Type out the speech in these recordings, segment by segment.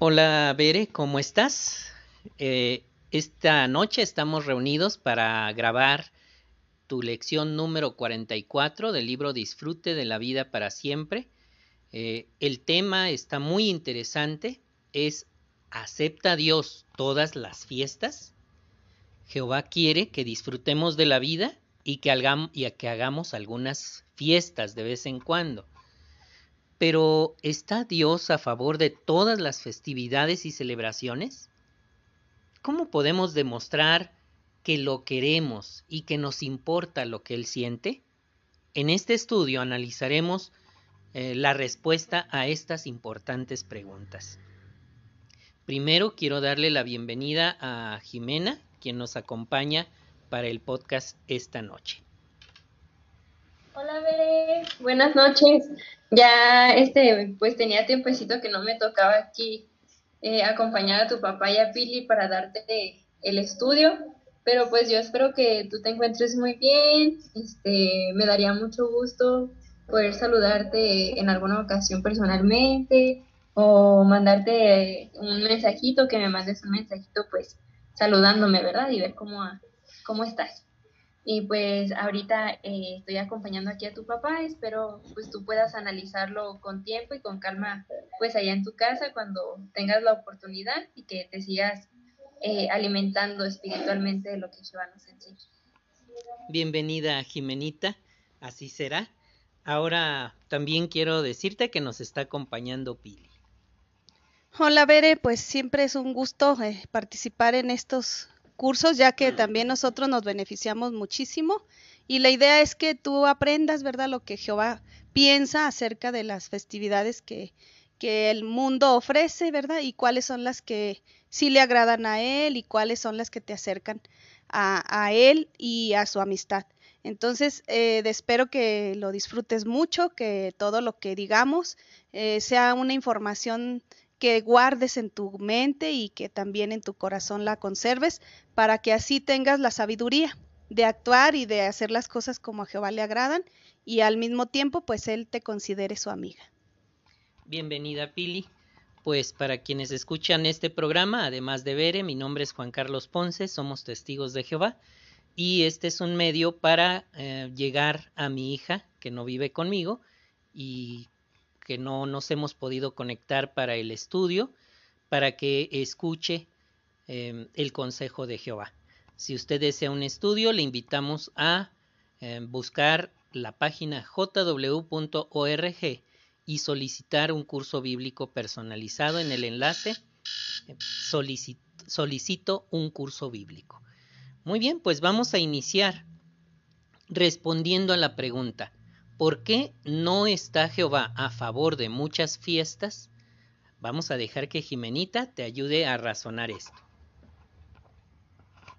Hola, Bere, ¿cómo estás? Eh, esta noche estamos reunidos para grabar tu lección número 44 del libro Disfrute de la vida para siempre. Eh, el tema está muy interesante, es ¿acepta Dios todas las fiestas? Jehová quiere que disfrutemos de la vida y que, hagamos, y que hagamos algunas fiestas de vez en cuando. Pero ¿está Dios a favor de todas las festividades y celebraciones? ¿Cómo podemos demostrar que lo queremos y que nos importa lo que Él siente? En este estudio analizaremos eh, la respuesta a estas importantes preguntas. Primero quiero darle la bienvenida a Jimena, quien nos acompaña para el podcast esta noche. Hola, Bere. Buenas noches. Ya, este, pues tenía tiempecito que no me tocaba aquí eh, acompañar a tu papá y a Pili para darte el estudio, pero pues yo espero que tú te encuentres muy bien. Este, me daría mucho gusto poder saludarte en alguna ocasión personalmente o mandarte un mensajito, que me mandes un mensajito, pues saludándome, ¿verdad? Y ver cómo, cómo estás. Y pues ahorita eh, estoy acompañando aquí a tu papá, espero pues tú puedas analizarlo con tiempo y con calma pues allá en tu casa cuando tengas la oportunidad y que te sigas eh, alimentando espiritualmente de lo que Jehová nos enseña. Bienvenida Jimenita, así será. Ahora también quiero decirte que nos está acompañando Pili. Hola Bere, pues siempre es un gusto eh, participar en estos cursos, ya que también nosotros nos beneficiamos muchísimo. Y la idea es que tú aprendas, ¿verdad?, lo que Jehová piensa acerca de las festividades que, que el mundo ofrece, ¿verdad? Y cuáles son las que sí le agradan a Él y cuáles son las que te acercan a, a Él y a su amistad. Entonces, eh, espero que lo disfrutes mucho, que todo lo que digamos eh, sea una información que guardes en tu mente y que también en tu corazón la conserves, para que así tengas la sabiduría de actuar y de hacer las cosas como a Jehová le agradan y al mismo tiempo pues Él te considere su amiga. Bienvenida Pili. Pues para quienes escuchan este programa, además de Bere, mi nombre es Juan Carlos Ponce, somos testigos de Jehová y este es un medio para eh, llegar a mi hija que no vive conmigo y que no nos hemos podido conectar para el estudio, para que escuche em, el consejo de Jehová. Si usted desea un estudio, le invitamos a em, buscar la página jw.org y solicitar un curso bíblico personalizado en el enlace em, solicito un curso bíblico. Muy bien, pues vamos a iniciar respondiendo a la pregunta, ¿Por qué no está Jehová a favor de muchas fiestas? Vamos a dejar que Jimenita te ayude a razonar esto.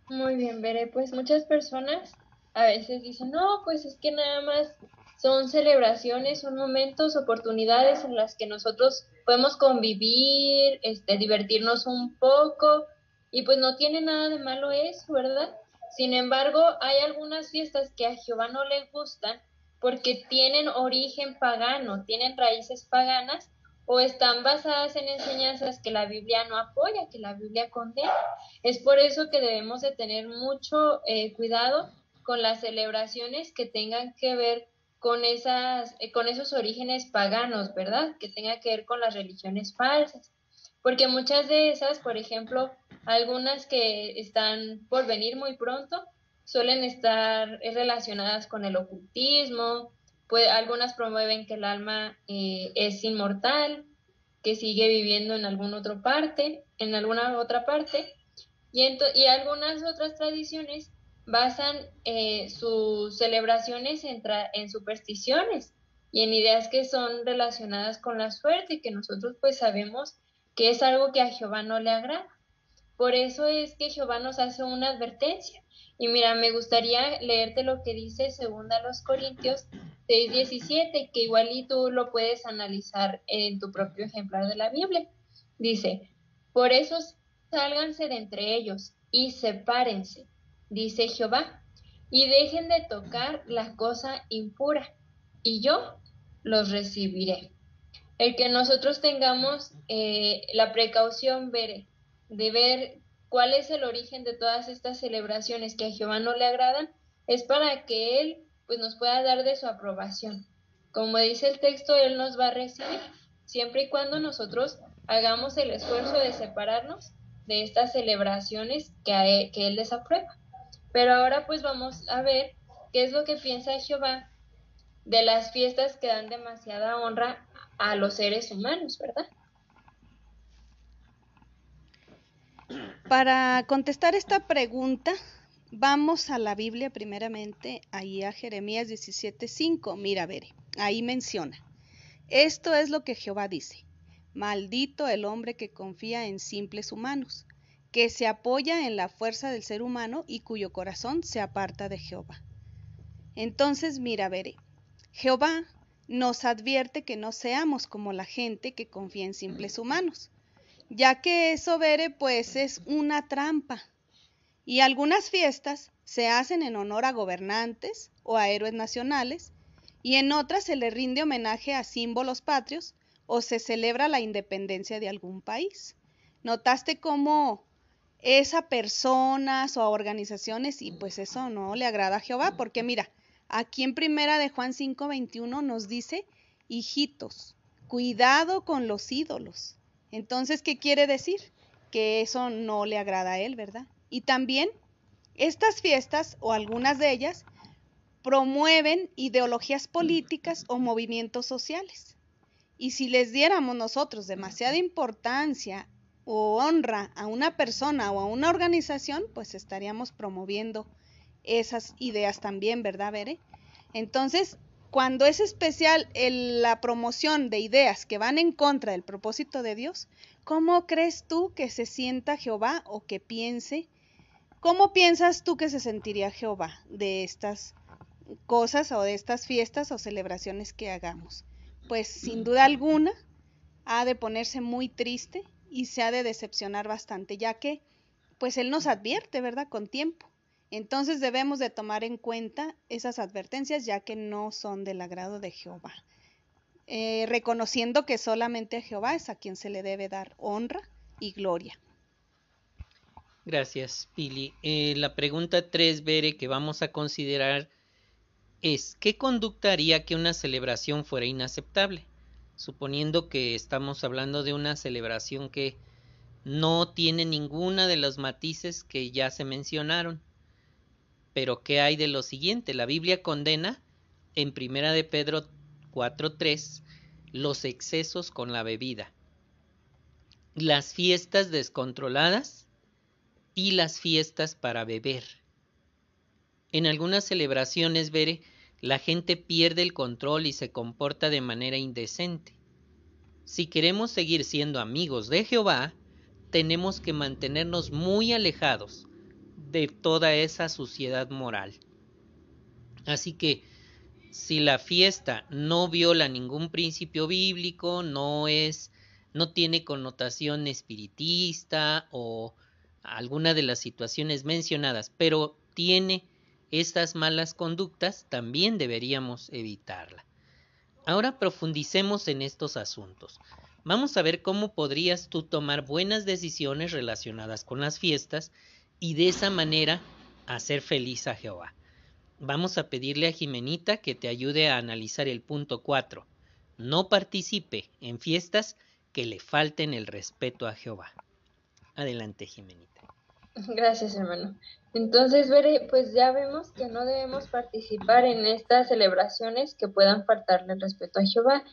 Muy bien, veré, pues muchas personas a veces dicen, no, pues es que nada más son celebraciones, son momentos, oportunidades en las que nosotros podemos convivir, este, divertirnos un poco, y pues no tiene nada de malo eso, ¿verdad? Sin embargo, hay algunas fiestas que a Jehová no le gustan porque tienen origen pagano, tienen raíces paganas o están basadas en enseñanzas que la Biblia no apoya, que la Biblia condena. Es por eso que debemos de tener mucho eh, cuidado con las celebraciones que tengan que ver con esas, eh, con esos orígenes paganos, ¿verdad? Que tengan que ver con las religiones falsas. Porque muchas de esas, por ejemplo, algunas que están por venir muy pronto, suelen estar relacionadas con el ocultismo, pues, algunas promueven que el alma eh, es inmortal, que sigue viviendo en alguna otra parte, en alguna otra parte, y, y algunas otras tradiciones basan eh, sus celebraciones en, en supersticiones y en ideas que son relacionadas con la suerte, que nosotros pues sabemos que es algo que a Jehová no le agrada. Por eso es que Jehová nos hace una advertencia. Y mira, me gustaría leerte lo que dice segunda los Corintios 6:17, que igual y tú lo puedes analizar en tu propio ejemplar de la Biblia. Dice, por eso sálganse de entre ellos y sepárense, dice Jehová, y dejen de tocar la cosa impura, y yo los recibiré. el que nosotros tengamos eh, la precaución de ver cuál es el origen de todas estas celebraciones que a Jehová no le agradan, es para que Él pues nos pueda dar de su aprobación. Como dice el texto, Él nos va a recibir, siempre y cuando nosotros hagamos el esfuerzo de separarnos de estas celebraciones que, e, que Él desaprueba. Pero ahora pues vamos a ver qué es lo que piensa Jehová de las fiestas que dan demasiada honra a los seres humanos, ¿verdad? Para contestar esta pregunta, vamos a la Biblia primeramente, ahí a Jeremías 17:5. Mira, ver, ahí menciona. Esto es lo que Jehová dice. Maldito el hombre que confía en simples humanos, que se apoya en la fuerza del ser humano y cuyo corazón se aparta de Jehová. Entonces, mira, veré. Jehová nos advierte que no seamos como la gente que confía en simples humanos, ya que eso, Bere, pues es una trampa. Y algunas fiestas se hacen en honor a gobernantes o a héroes nacionales, y en otras se le rinde homenaje a símbolos patrios o se celebra la independencia de algún país. ¿Notaste cómo es a personas o a organizaciones y pues eso no le agrada a Jehová? Porque mira, aquí en primera de Juan 5:21 nos dice, hijitos, cuidado con los ídolos. Entonces, ¿qué quiere decir? Que eso no le agrada a él, ¿verdad? Y también estas fiestas, o algunas de ellas, promueven ideologías políticas o movimientos sociales. Y si les diéramos nosotros demasiada importancia o honra a una persona o a una organización, pues estaríamos promoviendo esas ideas también, ¿verdad, Bere? Entonces, cuando es especial la promoción de ideas que van en contra del propósito de Dios, ¿cómo crees tú que se sienta Jehová o que piense? ¿Cómo piensas tú que se sentiría Jehová de estas cosas o de estas fiestas o celebraciones que hagamos? Pues sin duda alguna ha de ponerse muy triste y se ha de decepcionar bastante, ya que pues Él nos advierte, ¿verdad? Con tiempo. Entonces debemos de tomar en cuenta esas advertencias ya que no son del agrado de Jehová, eh, reconociendo que solamente a Jehová es a quien se le debe dar honra y gloria. Gracias, Pili. Eh, la pregunta 3, Bere, que vamos a considerar es, ¿qué conducta haría que una celebración fuera inaceptable? Suponiendo que estamos hablando de una celebración que no tiene ninguna de los matices que ya se mencionaron. Pero ¿qué hay de lo siguiente? La Biblia condena en Primera de Pedro 4:3 los excesos con la bebida, las fiestas descontroladas y las fiestas para beber. En algunas celebraciones, Bere, la gente pierde el control y se comporta de manera indecente. Si queremos seguir siendo amigos de Jehová, tenemos que mantenernos muy alejados de toda esa suciedad moral. Así que si la fiesta no viola ningún principio bíblico, no es no tiene connotación espiritista o alguna de las situaciones mencionadas, pero tiene estas malas conductas, también deberíamos evitarla. Ahora profundicemos en estos asuntos. Vamos a ver cómo podrías tú tomar buenas decisiones relacionadas con las fiestas y de esa manera hacer feliz a Jehová. Vamos a pedirle a Jimenita que te ayude a analizar el punto 4. No participe en fiestas que le falten el respeto a Jehová. Adelante, Jimenita. Gracias, hermano. Entonces, pues ya vemos que no debemos participar en estas celebraciones que puedan faltarle el respeto a Jehová.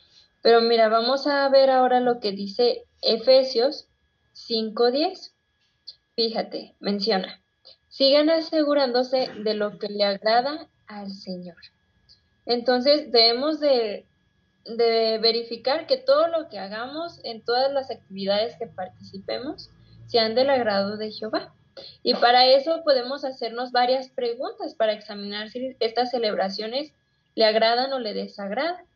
Pero mira, vamos a ver ahora lo que dice Efesios 5.10. Fíjate, menciona, sigan asegurándose de lo que le agrada al Señor. Entonces debemos de, verificar que todo lo que hagamos en todas las actividades que participemos sean del agrado de Jehová. Y para eso podemos hacernos varias preguntas para examinar si estas celebraciones le agradan o le desagradan.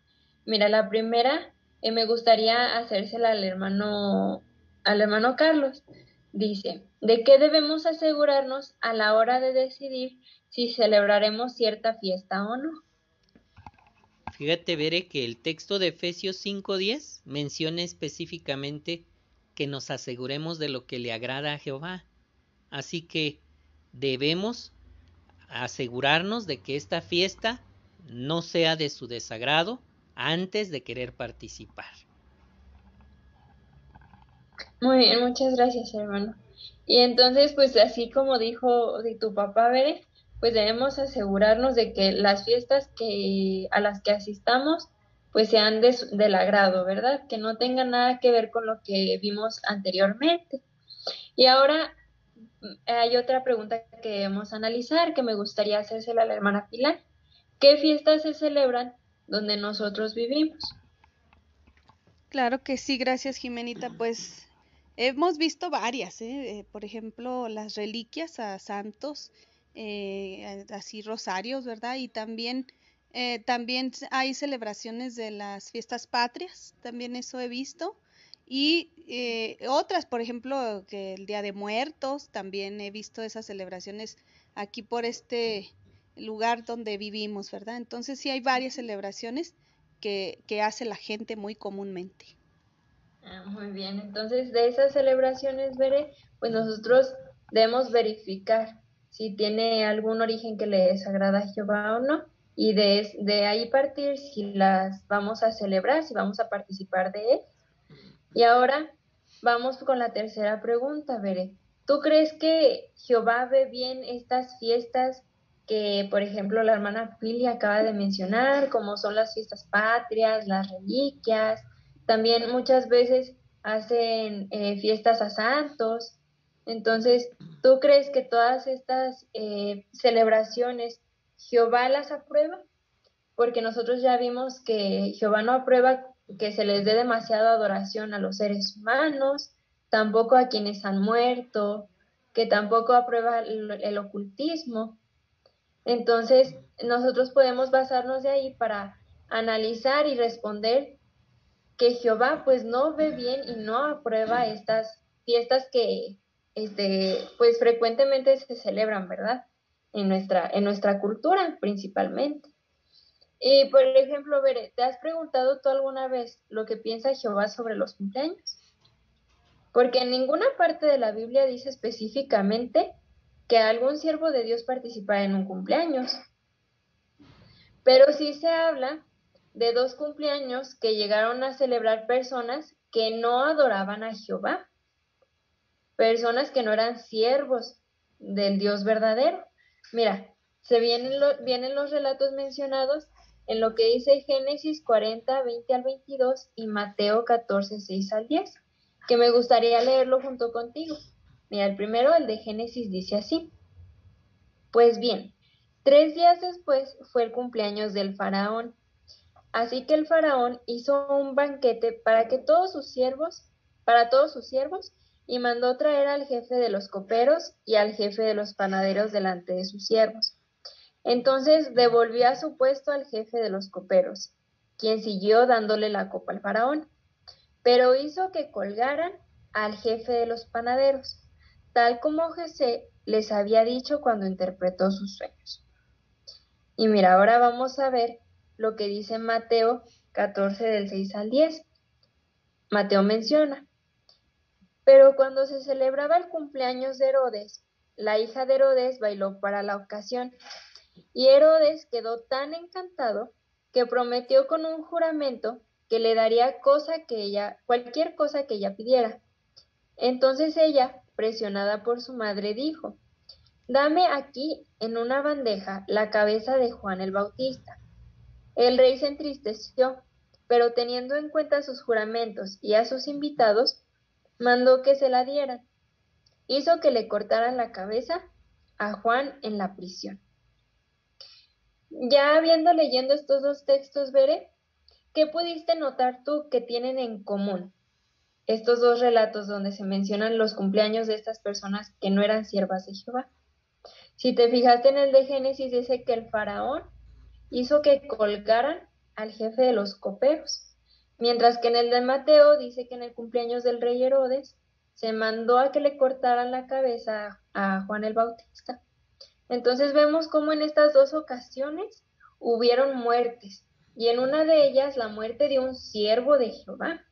Mira, la primera eh, me gustaría hacérsela al hermano, al hermano Carlos. Dice, ¿de qué debemos asegurarnos a la hora de decidir si celebraremos cierta fiesta o no? Fíjate, Veré, que el texto de Efesios 5.10 menciona específicamente que nos aseguremos de lo que le agrada a Jehová. Así que debemos asegurarnos de que esta fiesta no sea de su desagrado antes de querer participar. Muy bien, muchas gracias, hermano. Y entonces, pues así como dijo de tu papá, Bere, pues debemos asegurarnos de que las fiestas que a las que asistamos pues sean de, del agrado, ¿verdad? Que no tengan nada que ver con lo que vimos anteriormente. Y ahora hay otra pregunta que debemos analizar que me gustaría hacérsela a la hermana Pilar. ¿Qué fiestas se celebran donde nosotros vivimos? Claro que sí, gracias Jimenita. Pues hemos visto varias, ¿eh? Eh, por ejemplo, las reliquias a santos, eh, así rosarios, ¿verdad? Y también, también hay celebraciones de las fiestas patrias, también eso he visto. Y eh, otras, por ejemplo, que el Día de Muertos, también he visto esas celebraciones aquí por este lugar donde vivimos, ¿verdad? Entonces sí hay varias celebraciones que, que hace la gente muy comúnmente. Ah, muy bien, entonces de esas celebraciones, Veré, pues nosotros debemos verificar si tiene algún origen que le desagrada a Jehová o no, y de, de ahí partir si las vamos a celebrar, si vamos a participar de él y ahora vamos con la tercera pregunta, Bere. ¿Tú crees que Jehová ve bien estas fiestas que, por ejemplo, la hermana Pili acaba de mencionar, como son las fiestas patrias, las reliquias? También muchas veces hacen eh, fiestas a santos. Entonces, ¿tú crees que todas estas eh, celebraciones Jehová las aprueba? Porque nosotros ya vimos que Jehová no aprueba que se les dé demasiada adoración a los seres humanos, tampoco a quienes han muerto, que tampoco aprueba el, ocultismo. Entonces, nosotros podemos basarnos de ahí para analizar y responder que Jehová pues no ve bien y no aprueba estas fiestas que este pues frecuentemente se celebran, ¿verdad? En nuestra en nuestra cultura principalmente. Y por ejemplo, Bere, ¿te has preguntado tú alguna vez lo que piensa Jehová sobre los cumpleaños? Porque en ninguna parte de la Biblia dice específicamente que algún siervo de Dios participara en un cumpleaños. Pero sí se habla de dos cumpleaños que llegaron a celebrar personas que no adoraban a Jehová, personas que no eran siervos del Dios verdadero. Mira, se vienen, vienen los relatos mencionados en lo que dice Génesis 40, 20 al 22 y Mateo 14, 6 al 10, que me gustaría leerlo junto contigo. Mira, el primero, el de Génesis, dice así. Pues bien, tres días después fue el cumpleaños del faraón. Así que el faraón hizo un banquete para que todos sus siervos, para todos sus siervos, y mandó traer al jefe de los coperos y al jefe de los panaderos delante de sus siervos. Entonces devolvió a su puesto al jefe de los coperos, quien siguió dándole la copa al faraón, pero hizo que colgaran al jefe de los panaderos, tal como José les había dicho cuando interpretó sus sueños. Y mira, ahora vamos a ver lo que dice Mateo 14 del 6 al 10. Mateo menciona, pero cuando se celebraba el cumpleaños de Herodes, la hija de Herodes bailó para la ocasión y Herodes quedó tan encantado que prometió con un juramento que le daría cosa que ella, cualquier cosa que ella pidiera. Entonces ella, presionada por su madre, dijo, Dame aquí en una bandeja la cabeza de Juan el Bautista. El rey se entristeció, pero teniendo en cuenta sus juramentos y a sus invitados, mandó que se la dieran. Hizo que le cortaran la cabeza a Juan en la prisión. Ya habiendo leyendo estos dos textos, Veré, ¿qué pudiste notar tú que tienen en común estos dos relatos donde se mencionan los cumpleaños de estas personas que no eran siervas de Jehová? Si te fijaste en el de Génesis, dice que el faraón hizo que colgaran al jefe de los coperos, mientras que en el de Mateo dice que en el cumpleaños del rey Herodes se mandó a que le cortaran la cabeza a Juan el Bautista. Entonces vemos cómo en estas dos ocasiones hubieron muertes, y en una de ellas la muerte de un siervo de Jehová.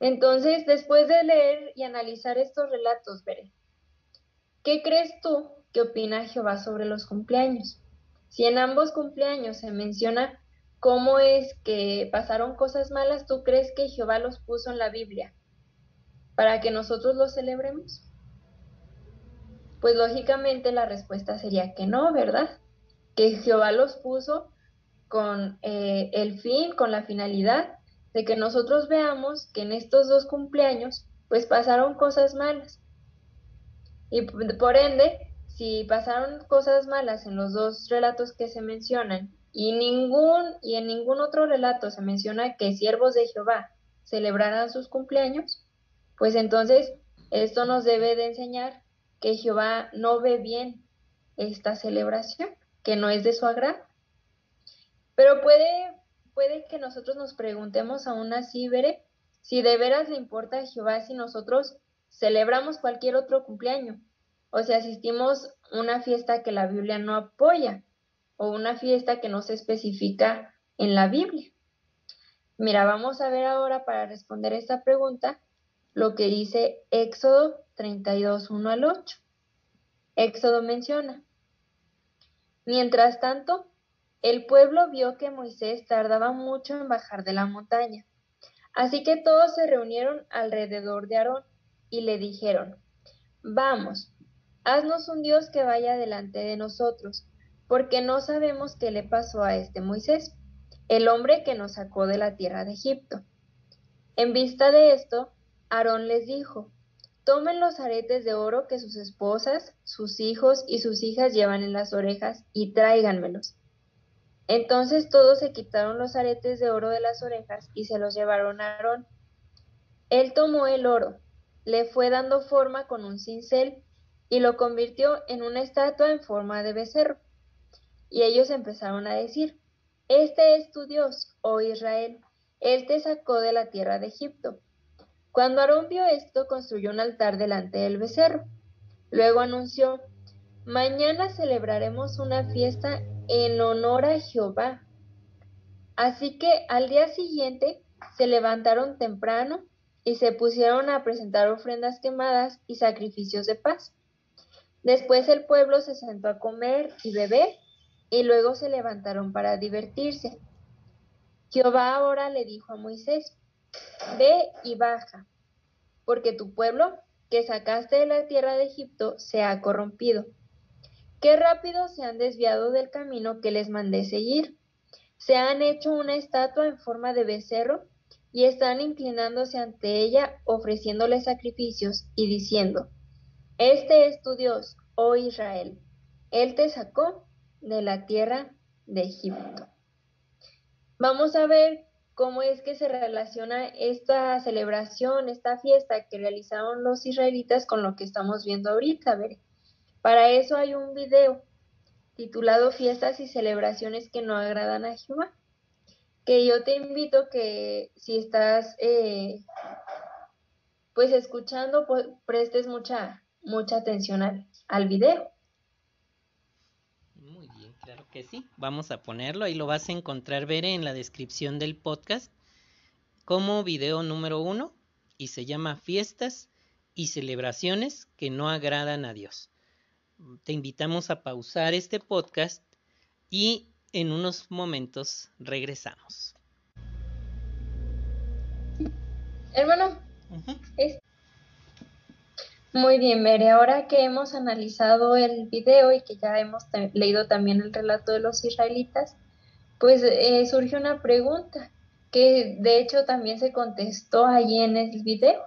Entonces, después de leer y analizar estos relatos, veré, ¿qué crees tú que opina Jehová sobre los cumpleaños? Si en ambos cumpleaños se menciona cómo es que pasaron cosas malas, ¿tú crees que Jehová los puso en la Biblia para que nosotros los celebremos? Pues lógicamente la respuesta sería que no, ¿verdad? Que Jehová los puso con eh, el fin, con la finalidad de que nosotros veamos que en estos dos cumpleaños pues pasaron cosas malas. Y por ende, si pasaron cosas malas en los dos relatos que se mencionan y ningún y en ningún otro relato se menciona que siervos de Jehová celebraran sus cumpleaños, pues entonces esto nos debe de enseñar que Jehová no ve bien esta celebración, que no es de su agrado. Pero puede, que nosotros nos preguntemos aún así, veré, si de veras le importa a Jehová si nosotros celebramos cualquier otro cumpleaños, o si asistimos a una fiesta que la Biblia no apoya, o una fiesta que no se especifica en la Biblia. Mira, vamos a ver ahora para responder esta pregunta lo que dice Éxodo 32, 1 al 8. Éxodo menciona, Mientras tanto, el pueblo vio que Moisés tardaba mucho en bajar de la montaña. Así que todos se reunieron alrededor de Aarón y le dijeron, Vamos, haznos un Dios que vaya delante de nosotros, porque no sabemos qué le pasó a este Moisés, el hombre que nos sacó de la tierra de Egipto. En vista de esto, Aarón les dijo, Tomen los aretes de oro que sus esposas, sus hijos y sus hijas llevan en las orejas y tráiganmelos. Entonces todos se quitaron los aretes de oro de las orejas y se los llevaron a Aarón. Él tomó el oro, le fue dando forma con un cincel y lo convirtió en una estatua en forma de becerro. Y ellos empezaron a decir, Este es tu Dios, oh Israel, Él te sacó de la tierra de Egipto. Cuando Aarón vio esto, construyó un altar delante del becerro. Luego anunció, Mañana celebraremos una fiesta en honor a Jehová. Así que al día siguiente se levantaron temprano y se pusieron a presentar ofrendas quemadas y sacrificios de paz. Después el pueblo se sentó a comer y beber y luego se levantaron para divertirse. Jehová ahora le dijo a Moisés, Ve y baja, porque tu pueblo que sacaste de la tierra de Egipto se ha corrompido Qué rápido se han desviado del camino que les mandé seguir. Se han hecho una estatua en forma de becerro y están inclinándose ante ella, ofreciéndole sacrificios y diciendo, Este es tu Dios, oh Israel. Él te sacó de la tierra de Egipto. Vamos a ver cómo es que se relaciona esta celebración, esta fiesta que realizaron los israelitas con lo que estamos viendo ahorita. Ver, para eso hay un video titulado Fiestas y celebraciones que no agradan a Jehová, que yo te invito que si estás eh, pues escuchando, pues, prestes mucha, mucha atención al, al video. Muy bien, claro que sí. Vamos a ponerlo, ahí lo vas a encontrar, ver en la descripción del podcast como video número uno y se llama Fiestas y celebraciones que no agradan a Dios te invitamos a pausar este podcast y en unos momentos regresamos. Hermano, muy bien, Mere. Ahora que hemos analizado el video y que ya hemos leído también el relato de los israelitas, pues eh, surge una pregunta que de hecho también se contestó allí en el video.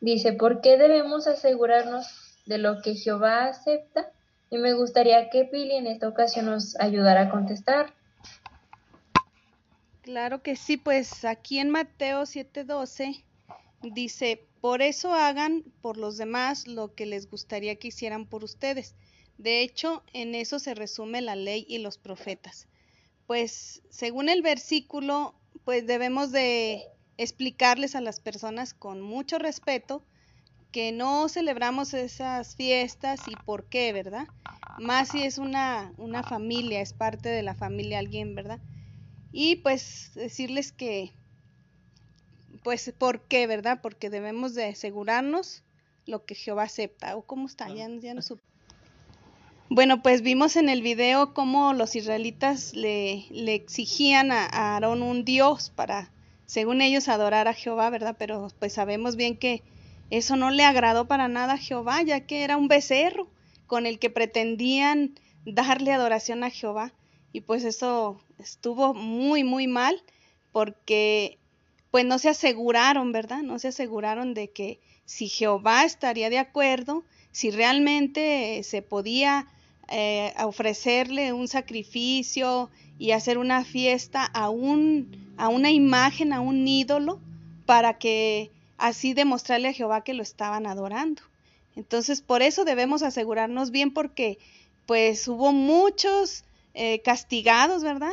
Dice, ¿por qué debemos asegurarnos de lo que Jehová acepta y me gustaría que Pili en esta ocasión nos ayudara a contestar. Claro que sí, pues aquí en Mateo 7:12 dice, por eso hagan por los demás lo que les gustaría que hicieran por ustedes. De hecho, en eso se resume la ley y los profetas. Pues según el versículo, pues debemos de explicarles a las personas con mucho respeto que no celebramos esas fiestas y por qué, ¿verdad? Más si es una, una familia, es parte de la familia alguien, ¿verdad? y pues decirles que, pues, ¿por qué, verdad? Porque debemos de asegurarnos lo que Jehová acepta. ¿O cómo está? Ya, ya no supe. Bueno, pues vimos en el video cómo los israelitas le, le exigían a, a Aarón un dios para, según ellos, adorar a Jehová, ¿verdad? Pero pues sabemos bien que eso no le agradó para nada a Jehová, ya que era un becerro con el que pretendían darle adoración a Jehová. Y pues eso estuvo muy, muy mal porque pues no se aseguraron, ¿verdad? No se aseguraron de que si Jehová estaría de acuerdo, si realmente se podía eh, ofrecerle un sacrificio y hacer una fiesta a, un, a una imagen, a un ídolo, para que así demostrarle a Jehová que lo estaban adorando. Entonces, por eso debemos asegurarnos bien porque pues hubo muchos eh, castigados, ¿verdad?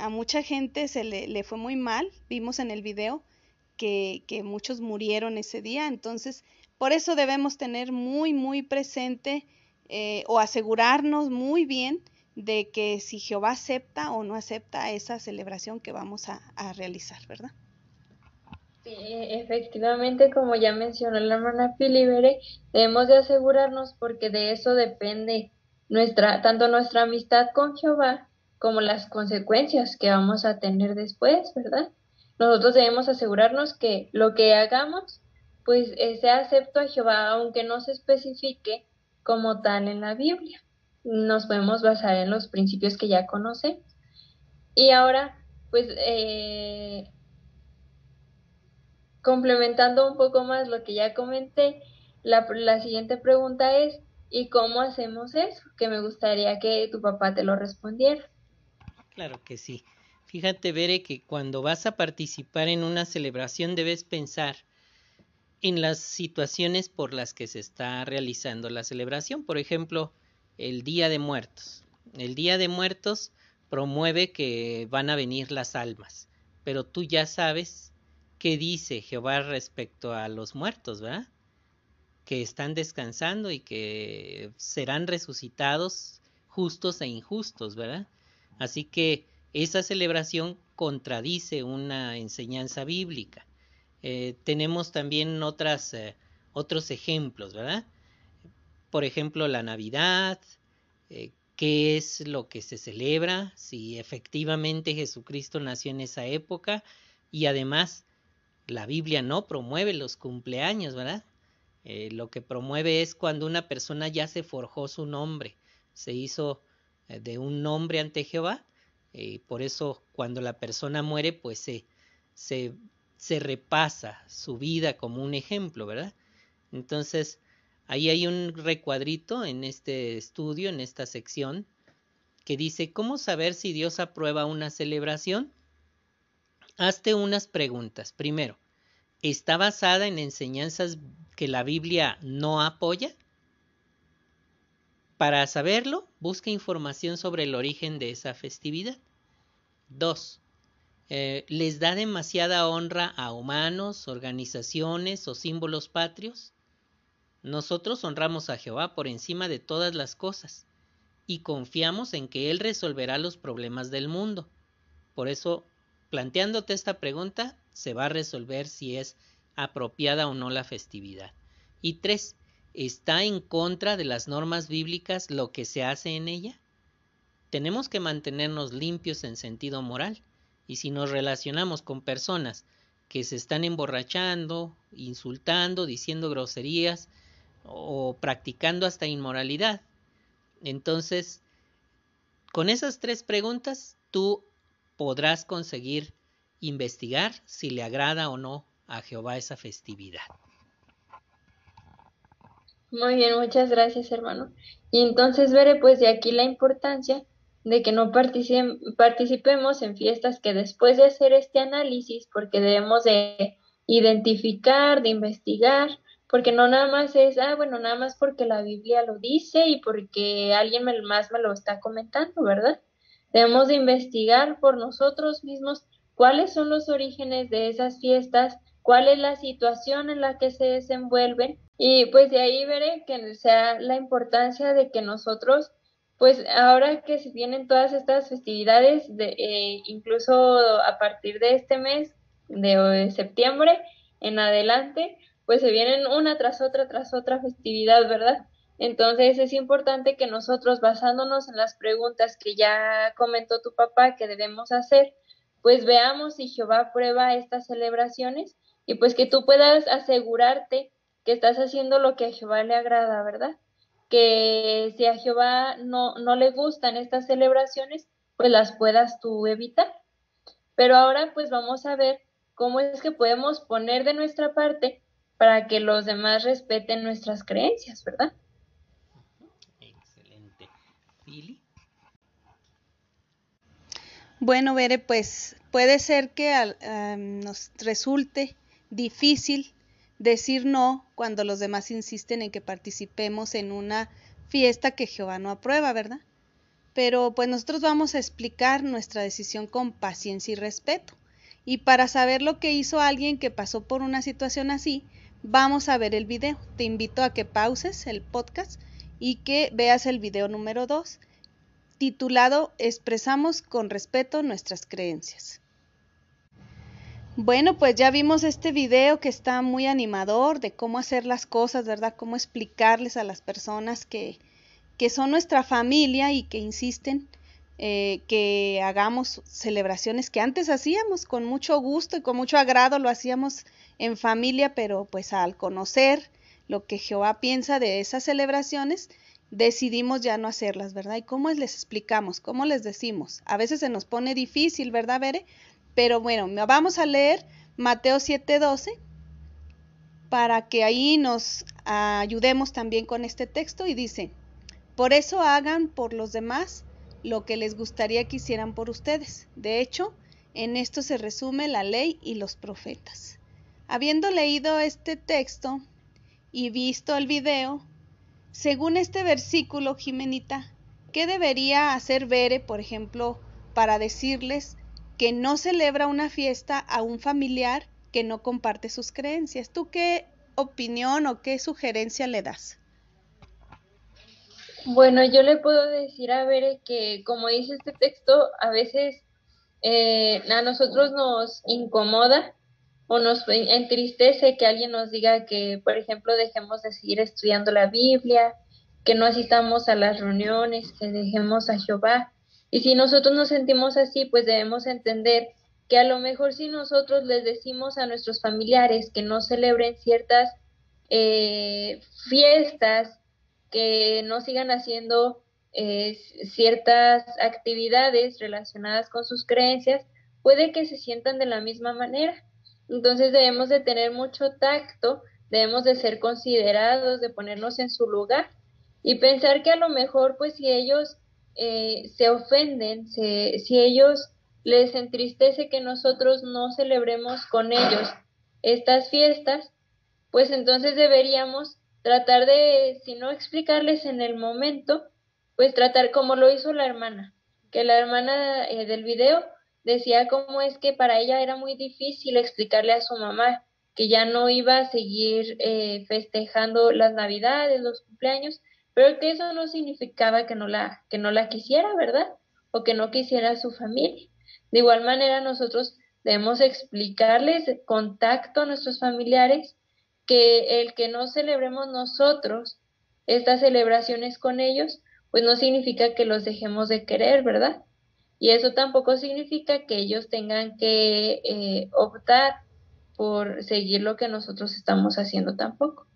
A mucha gente se le, le, fue muy mal, vimos en el video que, que muchos murieron ese día, entonces por eso debemos tener muy, muy presente eh, o asegurarnos muy bien de que si Jehová acepta o no acepta esa celebración que vamos a, a realizar, ¿verdad? Sí, efectivamente, como ya mencionó la hermana Filibere, debemos de asegurarnos porque de eso depende nuestra, tanto nuestra amistad con Jehová como las consecuencias que vamos a tener después, ¿verdad? Nosotros debemos asegurarnos que lo que hagamos, pues eh, sea acepto a Jehová, aunque no se especifique como tal en la Biblia. Nos podemos basar en los principios que ya conocemos. Y ahora, pues, eh, complementando un poco más lo que ya comenté, la, la siguiente pregunta es, ¿y cómo hacemos eso? Que me gustaría que tu papá te lo respondiera. Claro que sí. Fíjate, Bere, que cuando vas a participar en una celebración debes pensar en las situaciones por las que se está realizando la celebración. Por ejemplo, el Día de Muertos. El Día de Muertos promueve que van a venir las almas, pero tú ya sabes qué dice Jehová respecto a los muertos, ¿verdad? Que están descansando y que serán resucitados justos e injustos, ¿verdad? Así que esa celebración contradice una enseñanza bíblica. Eh, tenemos también otras, eh, otros ejemplos, ¿verdad? Por ejemplo, la Navidad, eh, qué es lo que se celebra, si efectivamente Jesucristo nació en esa época y además la Biblia no promueve los cumpleaños, ¿verdad? lo que promueve es cuando una persona ya se forjó su nombre, se hizo de un nombre ante Jehová, por eso cuando la persona muere, pues se, se se repasa su vida como un ejemplo, ¿verdad? Entonces, ahí hay un recuadrito en este estudio, en esta sección, que dice, ¿cómo saber si Dios aprueba una celebración? Hazte unas preguntas. Primero, ¿está basada en enseñanzas que la Biblia no apoya? Para saberlo, busca información sobre el origen de esa festividad. Dos, eh, les da demasiada honra a humanos, organizaciones o símbolos patrios? Nosotros honramos a Jehová por encima de todas las cosas y confiamos en que Él resolverá los problemas del mundo. Por eso, planteándote esta pregunta, se va a resolver si es apropiada o no la festividad. Y tres, ¿está en contra de las normas bíblicas lo que se hace en ella? Tenemos que mantenernos limpios en sentido moral y si nos relacionamos con personas que se están emborrachando, insultando, diciendo groserías o practicando hasta inmoralidad, entonces con esas tres preguntas tú podrás conseguir investigar si le agrada o no a Jehová esa festividad. Muy bien, muchas gracias hermano. Y entonces veré pues de aquí la importancia de que no participemos en fiestas que después de hacer este análisis, porque debemos de identificar, de investigar, porque no nada más es, ah, bueno, nada más porque la Biblia lo dice y porque alguien más me lo está comentando, ¿verdad? Debemos de investigar por nosotros mismos cuáles son los orígenes de esas fiestas, cuál es la situación en la que se desenvuelven y pues de ahí veré que sea la importancia de que nosotros pues ahora que se vienen todas estas festividades, de, eh, incluso a partir de este mes, de septiembre en adelante, pues se vienen una tras otra, tras otra festividad, ¿verdad? Entonces es importante que nosotros, basándonos en las preguntas que ya comentó tu papá que debemos hacer, pues veamos si Jehová aprueba estas celebraciones y pues que tú puedas asegurarte que estás haciendo lo que a Jehová le agrada, ¿verdad? Que si a Jehová no, no le gustan estas celebraciones, pues las puedas tú evitar. Pero ahora pues vamos a ver cómo es que podemos poner de nuestra parte para que los demás respeten nuestras creencias, ¿verdad? Excelente. ¿Fili? Bueno, Bere, pues puede ser que nos resulte difícil decir no cuando los demás insisten en que participemos en una fiesta que Jehová no aprueba, ¿verdad? Pero pues nosotros vamos a explicar nuestra decisión con paciencia y respeto. Y para saber lo que hizo alguien que pasó por una situación así, vamos a ver el video. Te invito a que pauses el podcast y que veas el video número 2, titulado Expresamos con respeto nuestras creencias. Bueno, pues ya vimos este video que está muy animador de cómo hacer las cosas, ¿verdad? Cómo explicarles a las personas que, que son nuestra familia y que insisten eh, que hagamos celebraciones que antes hacíamos con mucho gusto y con mucho agrado, lo hacíamos en familia, pero pues al conocer lo que Jehová piensa de esas celebraciones, decidimos ya no hacerlas, ¿verdad? ¿Y cómo les explicamos? ¿Cómo les decimos? A veces se nos pone difícil, ¿verdad, Bere? Pero bueno, vamos a leer Mateo 7:12 para que ahí nos ayudemos también con este texto y dice, por eso hagan por los demás lo que les gustaría que hicieran por ustedes. De hecho, en esto se resume la ley y los profetas. Habiendo leído este texto y visto el video, según este versículo, Jimenita, ¿qué debería hacer Bere, por ejemplo, para decirles que no celebra una fiesta a un familiar que no comparte sus creencias? ¿Tú qué opinión o qué sugerencia le das? Bueno, yo le puedo decir a Bere que, como dice este texto, a veces eh, a nosotros nos incomoda o nos entristece que alguien nos diga que, por ejemplo, dejemos de seguir estudiando la Biblia, que no asistamos a las reuniones, que dejemos a Jehová. Y si nosotros nos sentimos así, pues debemos entender que a lo mejor si nosotros les decimos a nuestros familiares que no celebren ciertas eh, fiestas que no sigan haciendo eh, ciertas actividades relacionadas con sus creencias, puede que se sientan de la misma manera. Entonces debemos de tener mucho tacto, debemos de ser considerados, de ponernos en su lugar y pensar que a lo mejor pues si ellos eh, se ofenden, si ellos les entristece que nosotros no celebremos con ellos estas fiestas, pues entonces deberíamos tratar de, si no explicarles en el momento, pues tratar como lo hizo la hermana, que la hermana eh, del video decía cómo es que para ella era muy difícil explicarle a su mamá que ya no iba a seguir eh, festejando las navidades, los cumpleaños, pero que eso no significaba que no la, que no la quisiera, ¿verdad? O que no quisiera a su familia. De igual manera, nosotros debemos explicarles contacto a nuestros familiares que el que no celebremos nosotros estas celebraciones con ellos, pues no significa que los dejemos de querer, ¿verdad? Y eso tampoco significa que ellos tengan que eh, optar por seguir lo que nosotros estamos haciendo tampoco.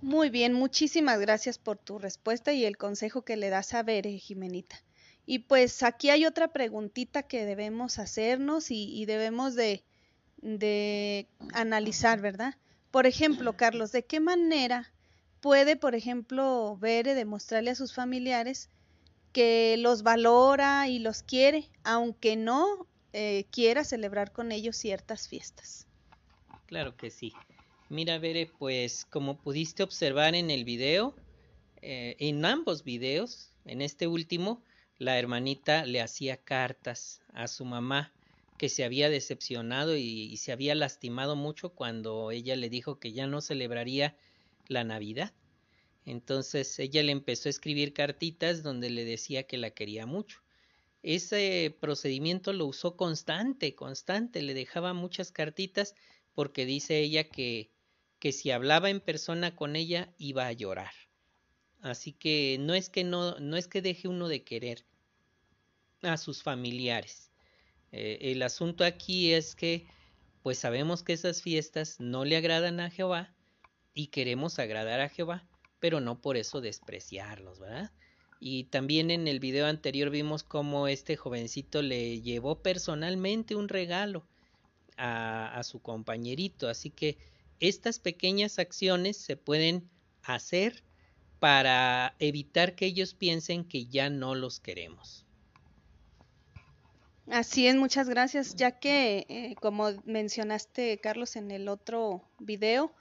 Muy bien, muchísimas gracias por tu respuesta y el consejo que le das a ver, Jimenita. Y pues aquí hay otra preguntita que debemos hacernos y debemos de, de analizar, ¿verdad? Por ejemplo, Carlos, ¿de qué manera puede, por ejemplo, ver y demostrarle a sus familiares que los valora y los quiere, aunque no eh, quiera celebrar con ellos ciertas fiestas? Claro que sí. Mira, Bere, pues como pudiste observar en el video, eh, en ambos videos, en este último, la hermanita le hacía cartas a su mamá que se había decepcionado y, se había lastimado mucho cuando ella le dijo que ya no celebraría la Navidad. Entonces ella le empezó a escribir cartitas donde le decía que la quería mucho. Ese procedimiento lo usó constante, constante, le dejaba muchas cartitas porque dice ella que, que si hablaba en persona con ella iba a llorar. Así que no es que no, no es que deje uno de querer a sus familiares. Eh, el asunto aquí es que pues sabemos que esas fiestas no le agradan a Jehová y queremos agradar a Jehová, pero no por eso despreciarlos, ¿verdad? Y también en el video anterior vimos cómo este jovencito le llevó personalmente un regalo a, a su compañerito, así que estas pequeñas acciones se pueden hacer para evitar que ellos piensen que ya no los queremos. Así es, muchas gracias, ya que eh, como mencionaste Carlos en el otro video,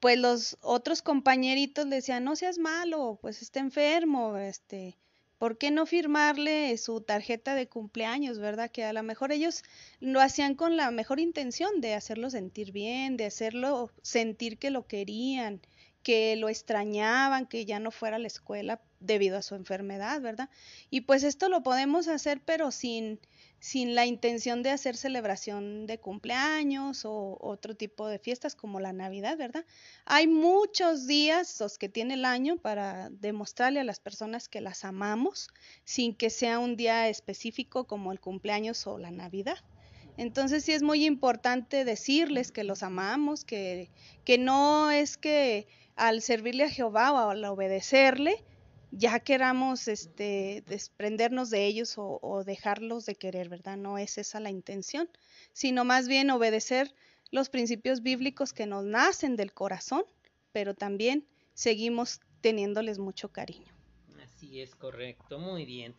pues los otros compañeritos le decían, no seas malo, pues está enfermo, este, ¿por qué no firmarle su tarjeta de cumpleaños, verdad? Que a lo mejor ellos lo hacían con la mejor intención de hacerlo sentir bien, de hacerlo sentir que lo querían, que lo extrañaban, que ya no fuera a la escuela debido a su enfermedad, ¿verdad? Y pues esto lo podemos hacer pero sin sin la intención de hacer celebración de cumpleaños o otro tipo de fiestas como la Navidad, ¿verdad? Hay muchos días, los que tiene el año, para demostrarle a las personas que las amamos, sin que sea un día específico como el cumpleaños o la Navidad. Entonces sí es muy importante decirles que los amamos, que, que no es que al servirle a Jehová o al obedecerle, ya queramos este, desprendernos de ellos o, dejarlos de querer, ¿verdad? No es esa la intención, sino más bien obedecer los principios bíblicos que nos nacen del corazón, pero también seguimos teniéndoles mucho cariño. Así es, correcto, muy bien.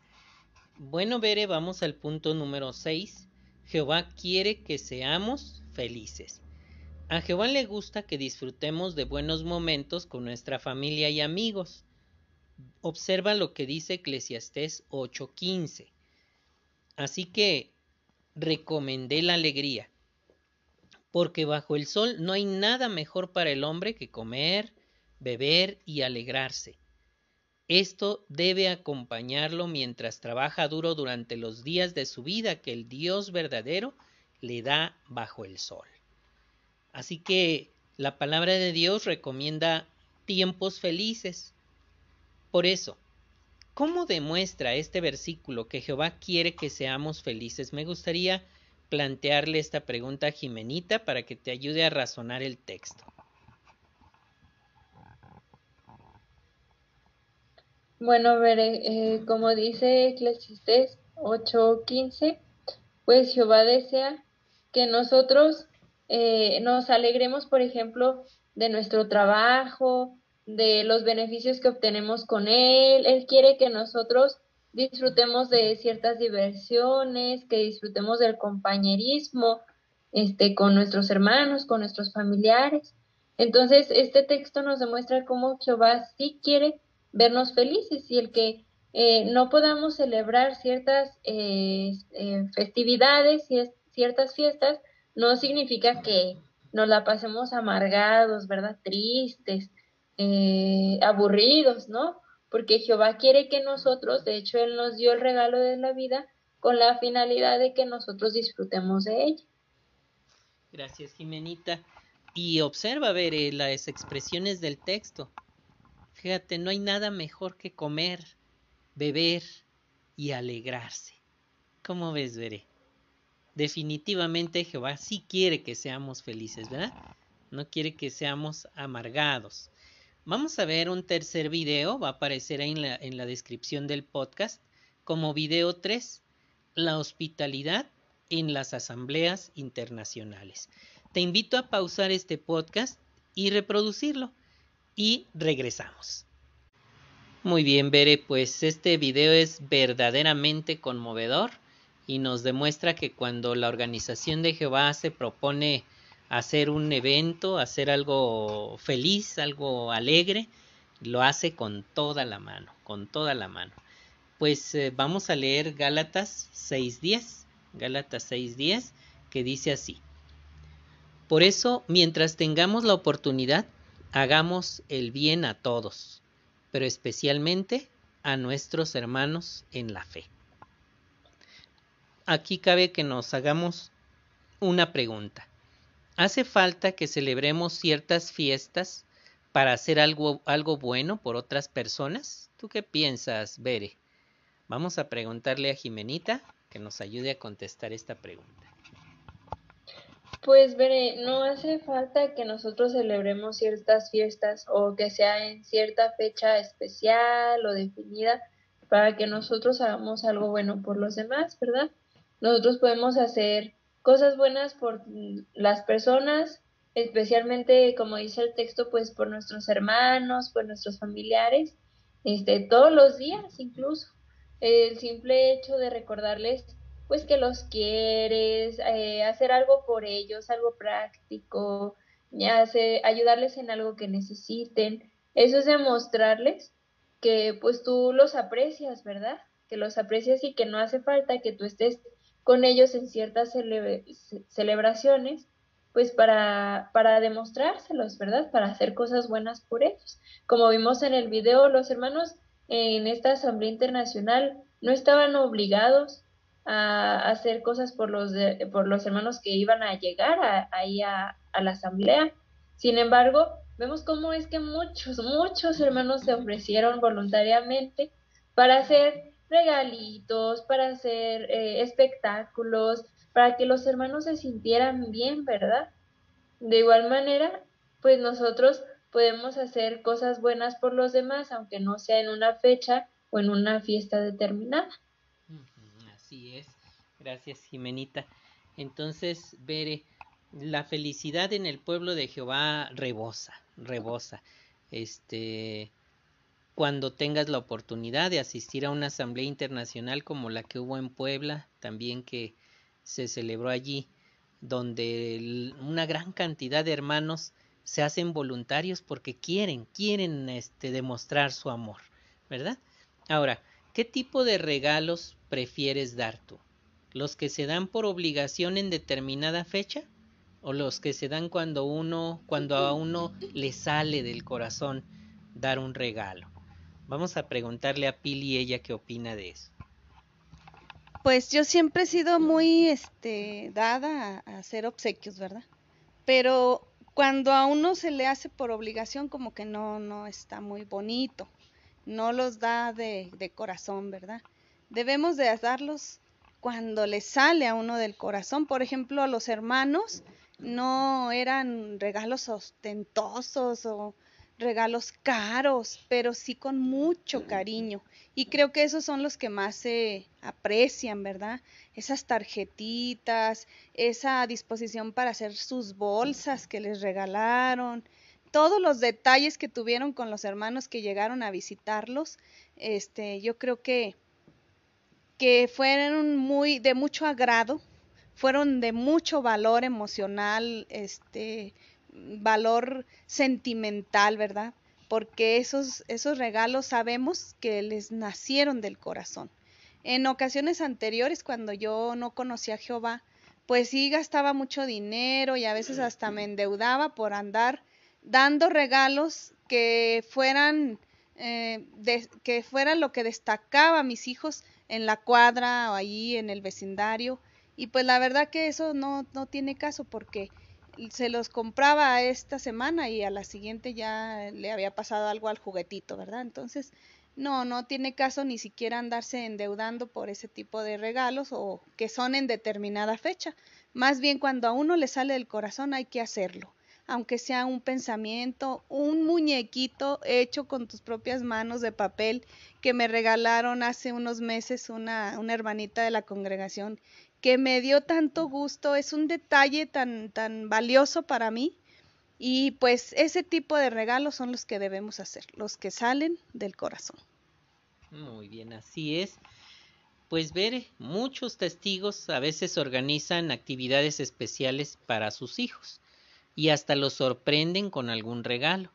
Bueno, Bere, vamos al punto número 6. Jehová quiere que seamos felices. A Jehová le gusta que disfrutemos de buenos momentos con nuestra familia y amigos observa lo que dice Eclesiastés 8:15. Así que recomendé la alegría, porque bajo el sol no hay nada mejor para el hombre que comer, beber y alegrarse. Esto debe acompañarlo mientras trabaja duro durante los días de su vida que el Dios verdadero le da bajo el sol. Así que la palabra de Dios recomienda tiempos felices, por eso, ¿cómo demuestra este versículo que Jehová quiere que seamos felices? Me gustaría plantearle esta pregunta a Jimenita para que te ayude a razonar el texto. Bueno, veré, eh, como dice Eclesiastés 8:15, pues Jehová desea que nosotros eh, nos alegremos, por ejemplo, de nuestro trabajo, de los beneficios que obtenemos con él. Él quiere que nosotros disfrutemos de ciertas diversiones, que disfrutemos del compañerismo este, con nuestros hermanos, con nuestros familiares. Entonces, este texto nos demuestra cómo Jehová sí quiere vernos felices y el que eh, no podamos celebrar ciertas eh, eh, festividades y ciertas fiestas no significa que nos la pasemos amargados, ¿verdad? Tristes, eh, aburridos, ¿no? Porque Jehová quiere que nosotros, de hecho, Él nos dio el regalo de la vida con la finalidad de que nosotros disfrutemos de ella. Gracias, Jimenita. Y observa, ver eh, las expresiones del texto. Fíjate, no hay nada mejor que comer, beber y alegrarse. ¿Cómo ves, Veré? Definitivamente Jehová sí quiere que seamos felices, ¿verdad? No quiere que seamos amargados. Vamos a ver un tercer video, va a aparecer en la, en la descripción del podcast, como video 3, la hospitalidad en las asambleas internacionales. Te invito a pausar este podcast y reproducirlo y regresamos. Muy bien, Bere, pues este video es verdaderamente conmovedor y nos demuestra que cuando la organización de Jehová se propone hacer un evento, hacer algo feliz, algo alegre, lo hace con toda la mano, con toda la mano. Pues eh, vamos a leer Gálatas 6.10, Gálatas 6.10, que dice así. Por eso, mientras tengamos la oportunidad, hagamos el bien a todos, pero especialmente a nuestros hermanos en la fe. Aquí cabe que nos hagamos una pregunta. ¿Hace falta que celebremos ciertas fiestas para hacer algo, algo bueno por otras personas? ¿Tú qué piensas, Bere? Vamos a preguntarle a Jimenita que nos ayude a contestar esta pregunta. Pues Bere, no hace falta que nosotros celebremos ciertas fiestas o que sea en cierta fecha especial o definida para que nosotros hagamos algo bueno por los demás, ¿verdad? Nosotros podemos hacer cosas buenas por las personas, especialmente como dice el texto, pues por nuestros hermanos, por nuestros familiares, este, todos los días incluso. El simple hecho de recordarles pues que los quieres, eh, hacer algo por ellos, algo práctico, hace, ayudarles en algo que necesiten. Eso es demostrarles que pues tú los aprecias, ¿verdad? Que los aprecias y que no hace falta que tú estés con ellos en ciertas celebraciones, pues para, para demostrárselos, ¿verdad? Para hacer cosas buenas por ellos. Como vimos en el video, los hermanos en esta Asamblea Internacional no estaban obligados a hacer cosas por los, por los hermanos que iban a llegar ahí a, a la Asamblea. Sin embargo, vemos cómo es que muchos, muchos hermanos se ofrecieron voluntariamente para hacer regalitos, para hacer eh, espectáculos, para que los hermanos se sintieran bien, ¿verdad? De igual manera, pues nosotros podemos hacer cosas buenas por los demás, aunque no sea en una fecha o en una fiesta determinada. Así es. Gracias, Jimenita. Entonces, Bere, la felicidad en el pueblo de Jehová rebosa, rebosa. Este, cuando tengas la oportunidad de asistir a una asamblea internacional como la que hubo en Puebla, también que se celebró allí, donde una gran cantidad de hermanos se hacen voluntarios porque quieren, quieren este, demostrar su amor, ¿verdad? Ahora, ¿qué tipo de regalos prefieres dar tú? ¿Los que se dan por obligación en determinada fecha? ¿O los que se dan cuando uno, cuando a uno le sale del corazón dar un regalo? Vamos a preguntarle a Pili ella qué opina de eso. Pues yo siempre he sido muy este, dada a, hacer obsequios, ¿verdad? Pero cuando a uno se le hace por obligación, como que no, no está muy bonito. No los da de, de corazón, ¿verdad? Debemos de darlos cuando le sale a uno del corazón. Por ejemplo, a los hermanos no eran regalos ostentosos o regalos caros, pero sí con mucho cariño. Y creo que esos son los que más se aprecian, ¿verdad? Esas tarjetitas, esa disposición para hacer sus bolsas que les regalaron, todos los detalles que tuvieron con los hermanos que llegaron a visitarlos, este, yo creo que, que fueron muy de mucho agrado, fueron de mucho valor emocional, este, valor sentimental, ¿verdad? Porque esos, esos regalos sabemos que les nacieron del corazón. En ocasiones anteriores, cuando yo no conocía a Jehová, pues sí gastaba mucho dinero y a veces hasta me endeudaba por andar dando regalos que fueran, eh, que fueran lo que destacaba a mis hijos en la cuadra o allí en el vecindario. Y pues la verdad que eso no, no tiene caso porque se los compraba esta semana y a la siguiente ya le había pasado algo al juguetito, ¿verdad? Entonces, no, no tiene caso ni siquiera andarse endeudando por ese tipo de regalos o que son en determinada fecha. Más bien cuando a uno le sale del corazón hay que hacerlo, aunque sea un pensamiento, un muñequito hecho con tus propias manos de papel que me regalaron hace unos meses una, una hermanita de la congregación que me dio tanto gusto, es un detalle tan, tan valioso para mí. Y pues ese tipo de regalos son los que debemos hacer, los que salen del corazón. Muy bien, así es. Pues ver, muchos testigos a veces organizan actividades especiales para sus hijos y hasta los sorprenden con algún regalo.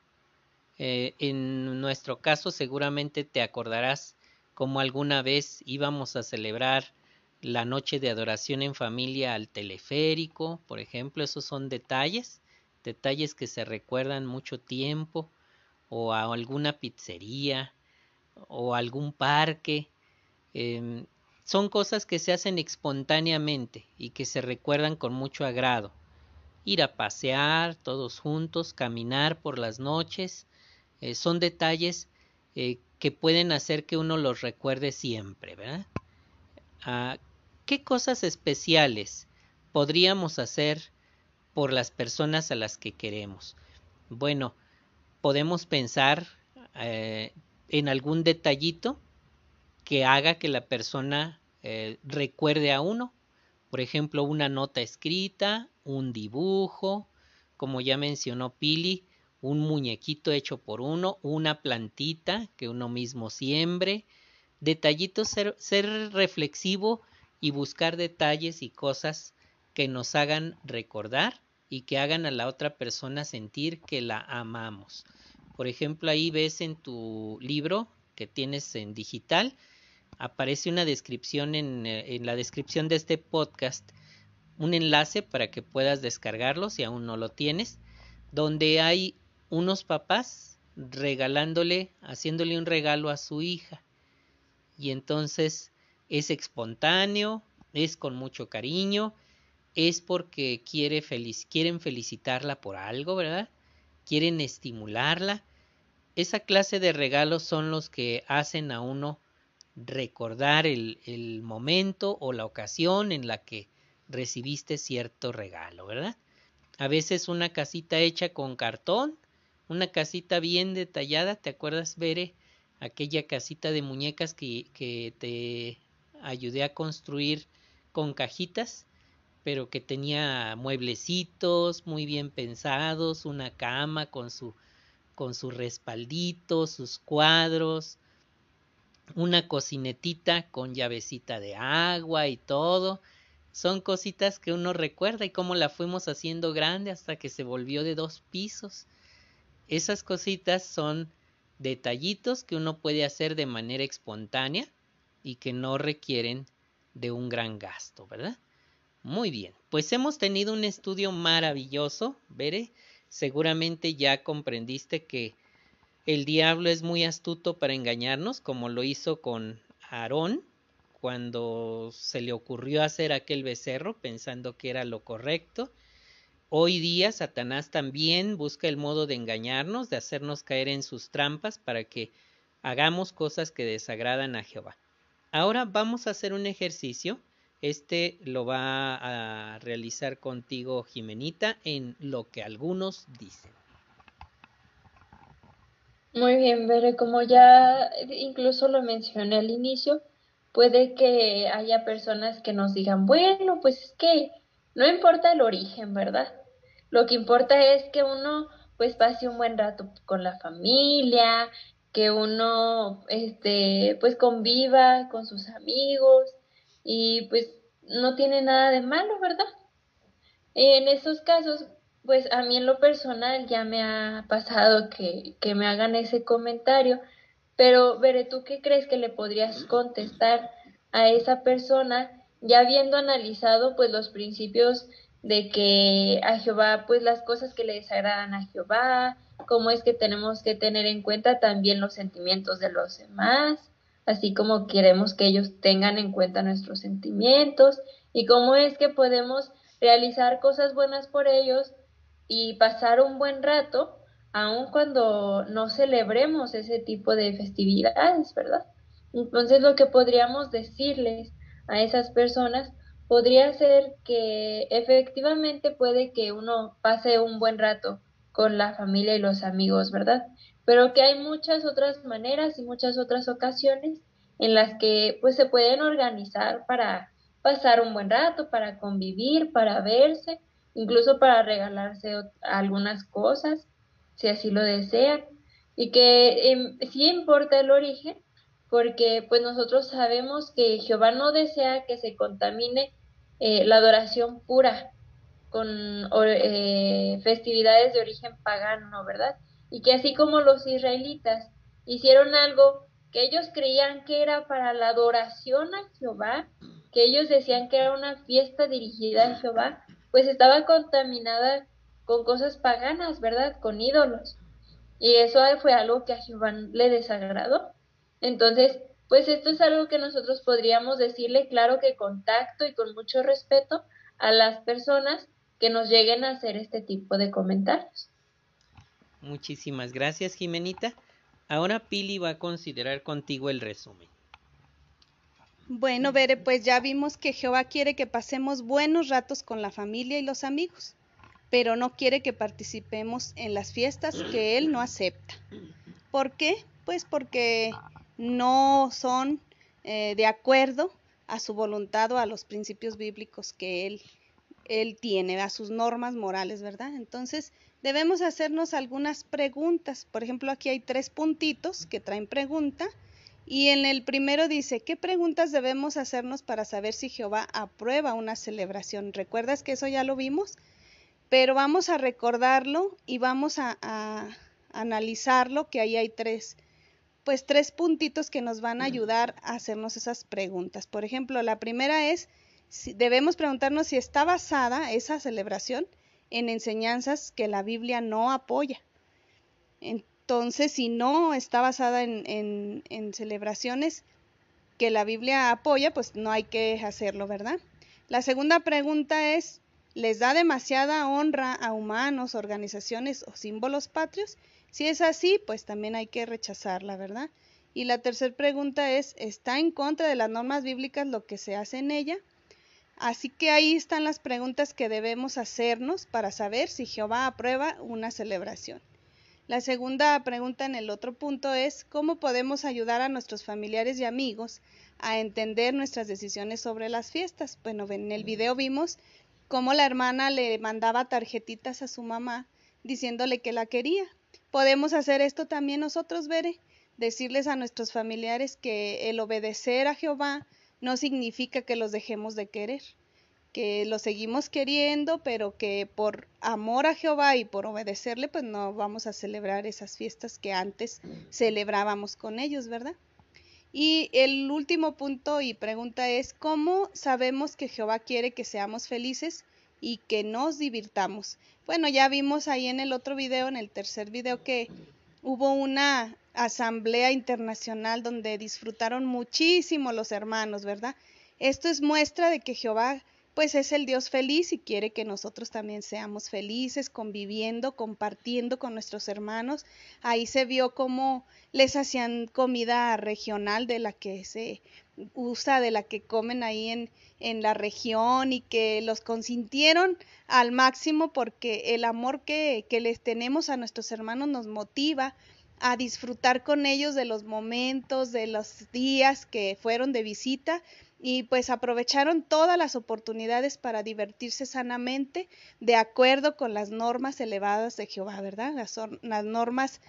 Eh, en nuestro caso seguramente te acordarás como alguna vez íbamos a celebrar la noche de adoración en familia al teleférico, por ejemplo, esos son detalles, detalles que se recuerdan mucho tiempo, o a alguna pizzería o algún parque. Em, son cosas que se hacen espontáneamente y que se recuerdan con mucho agrado. Ir a pasear todos juntos, caminar por las noches, eh, son detalles eh, que pueden hacer que uno los recuerde siempre, ¿verdad? Ah, ¿Qué cosas especiales podríamos hacer por las personas a las que queremos? Bueno, podemos pensar eh, en algún detallito que haga que la persona eh, recuerde a uno. Por ejemplo, una nota escrita, un dibujo, como ya mencionó Pili, un muñequito hecho por uno, una plantita que uno mismo siembre. Detallitos, ser, ser reflexivo y buscar detalles y cosas que nos hagan recordar y que hagan a la otra persona sentir que la amamos. Por ejemplo, ahí ves en tu libro que tienes en digital, aparece una descripción en, eh, en, la descripción de este podcast, un enlace para que puedas descargarlo si aún no lo tienes, donde hay unos papás regalándole, haciéndole un regalo a su hija. Y entonces es espontáneo, es con mucho cariño, es porque quiere quieren felicitarla por algo, ¿verdad? Quieren estimularla. Esa clase de regalos son los que hacen a uno recordar el, el momento o la ocasión en la que recibiste cierto regalo, ¿verdad? A veces una casita hecha con cartón, una casita bien detallada, ¿te acuerdas, Bere? Aquella casita de muñecas que, que te ayudé a construir con cajitas, pero que tenía mueblecitos muy bien pensados, una cama con su con su respaldito, sus cuadros, una cocinetita con llavecita de agua y todo. Son cositas que uno recuerda y cómo la fuimos haciendo grande hasta que se volvió de dos pisos. Esas cositas son detallitos que uno puede hacer de manera espontánea y que no requieren de un gran gasto, ¿verdad? Muy bien, pues hemos tenido un estudio maravilloso, Bere. Seguramente ya comprendiste que el diablo es muy astuto para engañarnos, como lo hizo con Aarón cuando se le ocurrió hacer aquel becerro pensando que era lo correcto. Hoy día Satanás también busca el modo de engañarnos, de hacernos caer en sus trampas para que hagamos cosas que desagradan a Jehová. Ahora vamos a hacer un ejercicio. Este lo va a realizar contigo Jimenita en lo que algunos dicen. Muy bien, Bere, como ya incluso lo mencioné al inicio, puede que haya personas que nos digan, bueno, pues es que no importa el origen, ¿verdad? Lo que importa es que uno pues pase un buen rato con la familia, que uno este pues conviva con sus amigos y pues no tiene nada de malo, ¿verdad? En esos casos, pues a mí en lo personal ya me ha pasado que, que me hagan ese comentario, pero veré tú qué crees que le podrías contestar a esa persona ya habiendo analizado pues los principios de que a Jehová pues las cosas que le desagradan a Jehová, cómo es que tenemos que tener en cuenta también los sentimientos de los demás, así como queremos que ellos tengan en cuenta nuestros sentimientos y cómo es que podemos realizar cosas buenas por ellos y pasar un buen rato, aun cuando no celebremos ese tipo de festividades, ¿verdad? Entonces lo que podríamos decirles a esas personas podría ser que efectivamente puede que uno pase un buen rato con la familia y los amigos, ¿verdad? Pero que hay muchas otras maneras y muchas otras ocasiones en las que pues se pueden organizar para pasar un buen rato, para convivir, para verse, incluso para regalarse algunas cosas, si así lo desean, y que em, sí importa el origen, porque pues nosotros sabemos que Jehová no desea que se contamine eh, la adoración pura, con eh, festividades de origen pagano, ¿verdad? Y que así como los israelitas hicieron algo que ellos creían que era para la adoración a Jehová, que ellos decían que era una fiesta dirigida a Jehová, pues estaba contaminada con cosas paganas, ¿verdad? Con ídolos. y eso fue algo que a Jehová le desagradó. Entonces, pues esto es algo que nosotros podríamos decirle, claro que contacto y con mucho respeto a las personas que nos lleguen a hacer este tipo de comentarios. Muchísimas gracias, Jimenita. Ahora Pili va a considerar contigo el resumen. Bueno, Bere, pues ya vimos que Jehová quiere que pasemos buenos ratos con la familia y los amigos, pero no quiere que participemos en las fiestas que Él no acepta. ¿Por qué? Pues porque no son eh, de acuerdo a su voluntad o a los principios bíblicos que Él, él tiene, a sus normas morales, ¿verdad? Entonces, debemos hacernos algunas preguntas. Por ejemplo, aquí hay tres puntitos que traen pregunta y en el primero dice, ¿qué preguntas debemos hacernos para saber si Jehová aprueba una celebración? ¿Recuerdas que eso ya lo vimos? Pero vamos a recordarlo y vamos a, analizarlo, que ahí hay tres, pues tres puntitos que nos van a ayudar a hacernos esas preguntas. Por ejemplo, la primera es, debemos preguntarnos si está basada esa celebración en enseñanzas que la Biblia no apoya. Entonces, si no está basada en, celebraciones que la Biblia apoya, pues no hay que hacerlo, ¿verdad? La segunda pregunta es, ¿les da demasiada honra a humanos, organizaciones o símbolos patrios? Si es así, pues también hay que rechazarla, ¿verdad? Y la tercera pregunta es, ¿está en contra de las normas bíblicas lo que se hace en ella? Así que ahí están las preguntas que debemos hacernos para saber si Jehová aprueba una celebración. La segunda pregunta en el otro punto es cómo podemos ayudar a nuestros familiares y amigos a entender nuestras decisiones sobre las fiestas. Bueno, en el video vimos cómo la hermana le mandaba tarjetitas a su mamá diciéndole que la quería. Podemos hacer esto también nosotros, Bere, decirles a nuestros familiares que el obedecer a Jehová no significa que los dejemos de querer que lo seguimos queriendo, pero que por amor a Jehová y por obedecerle, pues no vamos a celebrar esas fiestas que antes celebrábamos con ellos, ¿verdad? Y el último punto y pregunta es, ¿cómo sabemos que Jehová quiere que seamos felices y que nos divirtamos? Bueno, ya vimos ahí en el otro video, en el tercer video, que hubo una asamblea internacional donde disfrutaron muchísimo los hermanos, ¿verdad? Esto es muestra de que Jehová pues es el Dios feliz y quiere que nosotros también seamos felices, conviviendo, compartiendo con nuestros hermanos. Ahí se vio cómo les hacían comida regional de la que se usa, de la que comen ahí en, en la región y que los consintieron al máximo porque el amor que, que les tenemos a nuestros hermanos nos motiva a disfrutar con ellos de los momentos, de los días que fueron de visita y pues aprovecharon todas las oportunidades para divertirse sanamente de acuerdo con las normas elevadas de Jehová, ¿verdad? Las, las normas,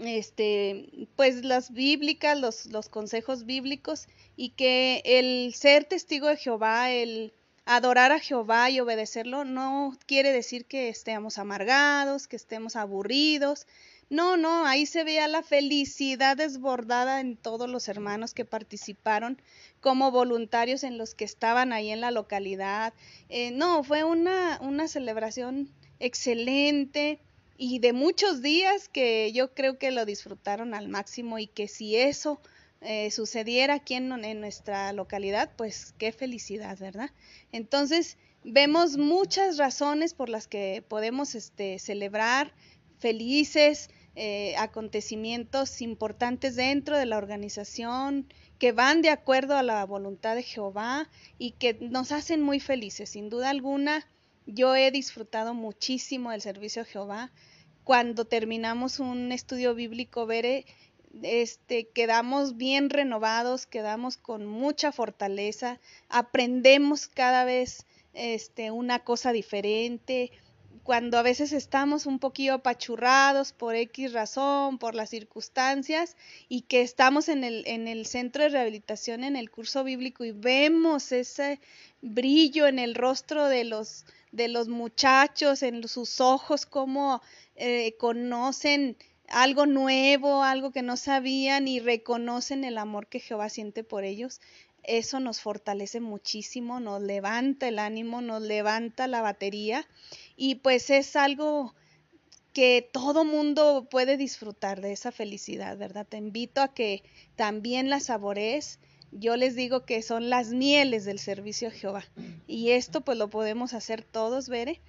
este, pues las bíblicas, los, consejos bíblicos y que el ser testigo de Jehová, el adorar a Jehová y obedecerlo no quiere decir que estemos amargados, que estemos aburridos, no, no, ahí se veía la felicidad desbordada en todos los hermanos que participaron como voluntarios en los que estaban ahí en la localidad. Eh, no, fue una, una celebración excelente y de muchos días que yo creo que lo disfrutaron al máximo y que si eso eh, sucediera aquí en, en, nuestra localidad, pues qué felicidad, ¿verdad? Entonces, vemos muchas razones por las que podemos este, celebrar felices, eh, acontecimientos importantes dentro de la organización que van de acuerdo a la voluntad de Jehová y que nos hacen muy felices. Sin duda alguna, yo he disfrutado muchísimo del servicio de Jehová. Cuando terminamos un estudio bíblico, veré, este, quedamos bien renovados, quedamos con mucha fortaleza, aprendemos cada vez este, una cosa diferente, cuando a veces estamos un poquito apachurrados por X razón, por las circunstancias, y que estamos en el, en el centro de rehabilitación, en el curso bíblico, y vemos ese brillo en el rostro de los, de los muchachos, en sus ojos, cómo eh, conocen algo nuevo, algo que no sabían y reconocen el amor que Jehová siente por ellos. Eso nos fortalece muchísimo, nos levanta el ánimo, nos levanta la batería y pues es algo que todo mundo puede disfrutar de esa felicidad, ¿verdad? Te invito a que también la saborees. Yo les digo que son las mieles del servicio a Jehová. Y esto pues lo podemos hacer todos, Bere.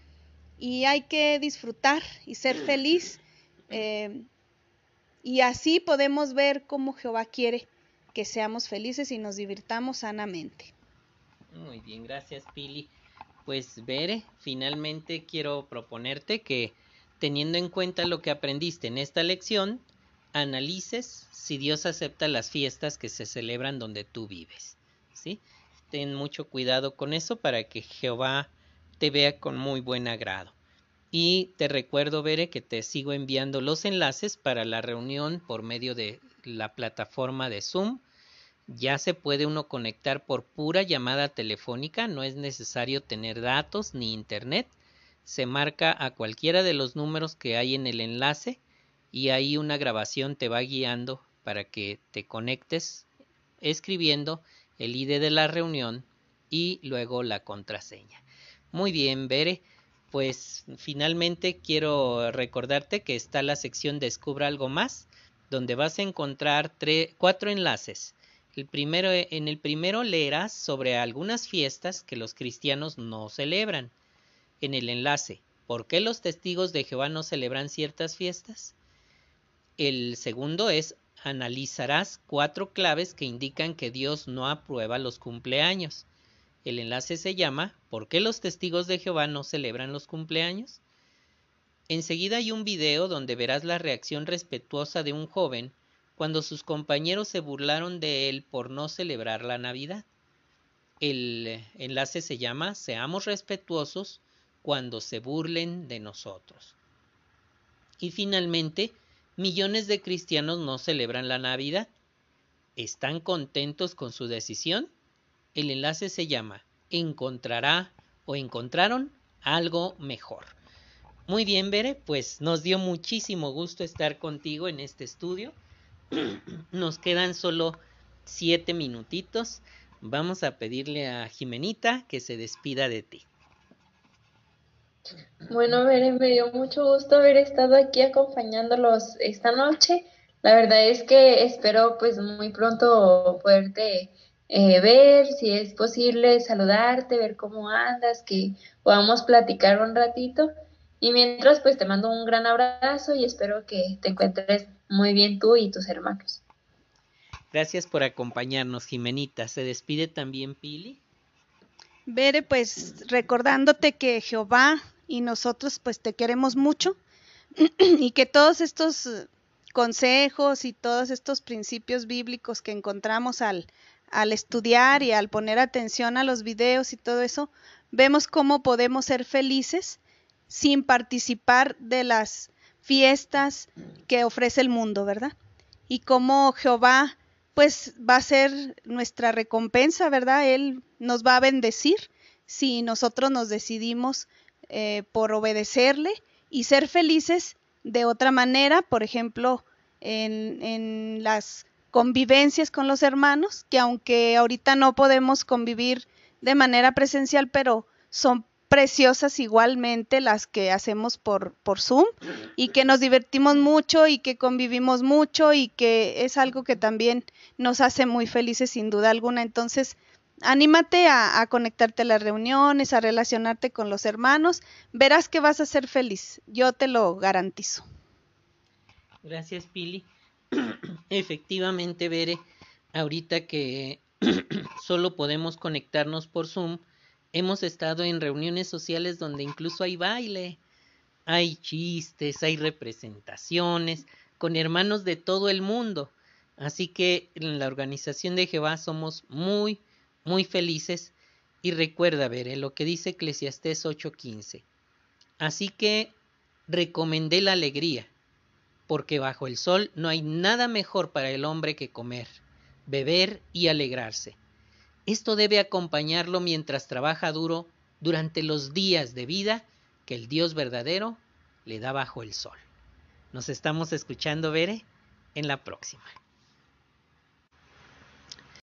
Y hay que disfrutar y ser feliz. Eh, y así podemos ver cómo Jehová quiere que seamos felices y nos divirtamos sanamente. Muy bien, gracias Pili. Pues Bere, finalmente quiero proponerte que teniendo en cuenta lo que aprendiste en esta lección, analices si Dios acepta las fiestas que se celebran donde tú vives. Ten mucho cuidado con eso para que Jehová te vea con muy buen agrado. Y te recuerdo, Bere, que te sigo enviando los enlaces para la reunión por medio de la plataforma de Zoom. Ya se puede uno conectar por pura llamada telefónica, no es necesario tener datos ni internet se marca a cualquiera de los números que hay en el enlace y ahí una grabación te va guiando para que te conectes escribiendo el ID de la reunión y luego la contraseña. Muy bien, Bere. Pues finalmente quiero recordarte que está la sección Descubra algo más, donde vas a encontrar cuatro enlaces. El primero, en el primero leerás sobre algunas fiestas que los cristianos no celebran en el enlace ¿Por qué los testigos de Jehová no celebran ciertas fiestas? El segundo es analizarás cuatro claves que indican que Dios no aprueba los cumpleaños. El enlace se llama ¿Por qué los testigos de Jehová no celebran los cumpleaños? Enseguida hay un video donde verás la reacción respetuosa de un joven cuando sus compañeros se burlaron de él por no celebrar la Navidad. El enlace se llama Seamos respetuosos cuando se burlen de nosotros. Y finalmente, millones de cristianos no celebran la Navidad. ¿Están contentos con su decisión? El enlace se llama Encontrará o encontraron algo mejor. Muy bien, Bere, pues nos dio muchísimo gusto estar contigo en este estudio. Nos quedan solo siete minutitos. Vamos a pedirle a Jimenita que se despida de ti. Bueno, Beren, me dio mucho gusto haber estado aquí acompañándolos esta noche. La verdad es que espero pues muy pronto poderte eh, ver, si es posible saludarte, ver cómo andas, que podamos platicar un ratito. Y mientras pues te mando un gran abrazo y espero que te encuentres muy bien tú y tus hermanos. Gracias por acompañarnos, Jimenita. Se despide también Pili. Bere, pues recordándote que Jehová y nosotros pues te queremos mucho y que todos estos consejos y todos estos principios bíblicos que encontramos al, al estudiar y al poner atención a los videos y todo eso, vemos cómo podemos ser felices sin participar de las fiestas que ofrece el mundo, ¿verdad? Y cómo Jehová pues va a ser nuestra recompensa, ¿verdad? Él nos va a bendecir si nosotros nos decidimos eh, por obedecerle y ser felices de otra manera, por ejemplo, en, en las convivencias con los hermanos, que aunque ahorita no podemos convivir de manera presencial, pero son preciosas igualmente las que hacemos por, por Zoom y que nos divertimos mucho y que convivimos mucho y que es algo que también nos hace muy felices sin duda alguna. Entonces, anímate a, a, conectarte a las reuniones, a relacionarte con los hermanos, verás que vas a ser feliz, yo te lo garantizo. Gracias, Pili. Efectivamente, Bere, ahorita que solo podemos conectarnos por Zoom, Hemos estado en reuniones sociales donde incluso hay baile, hay chistes, hay representaciones con hermanos de todo el mundo. Así que en la organización de Jehová somos muy, muy felices. Y recuerda ver lo que dice Eclesiastés 8:15. Así que recomendé la alegría, porque bajo el sol no hay nada mejor para el hombre que comer, beber y alegrarse esto debe acompañarlo mientras trabaja duro durante los días de vida que el Dios verdadero le da bajo el sol. Nos estamos escuchando, Bere, en la próxima.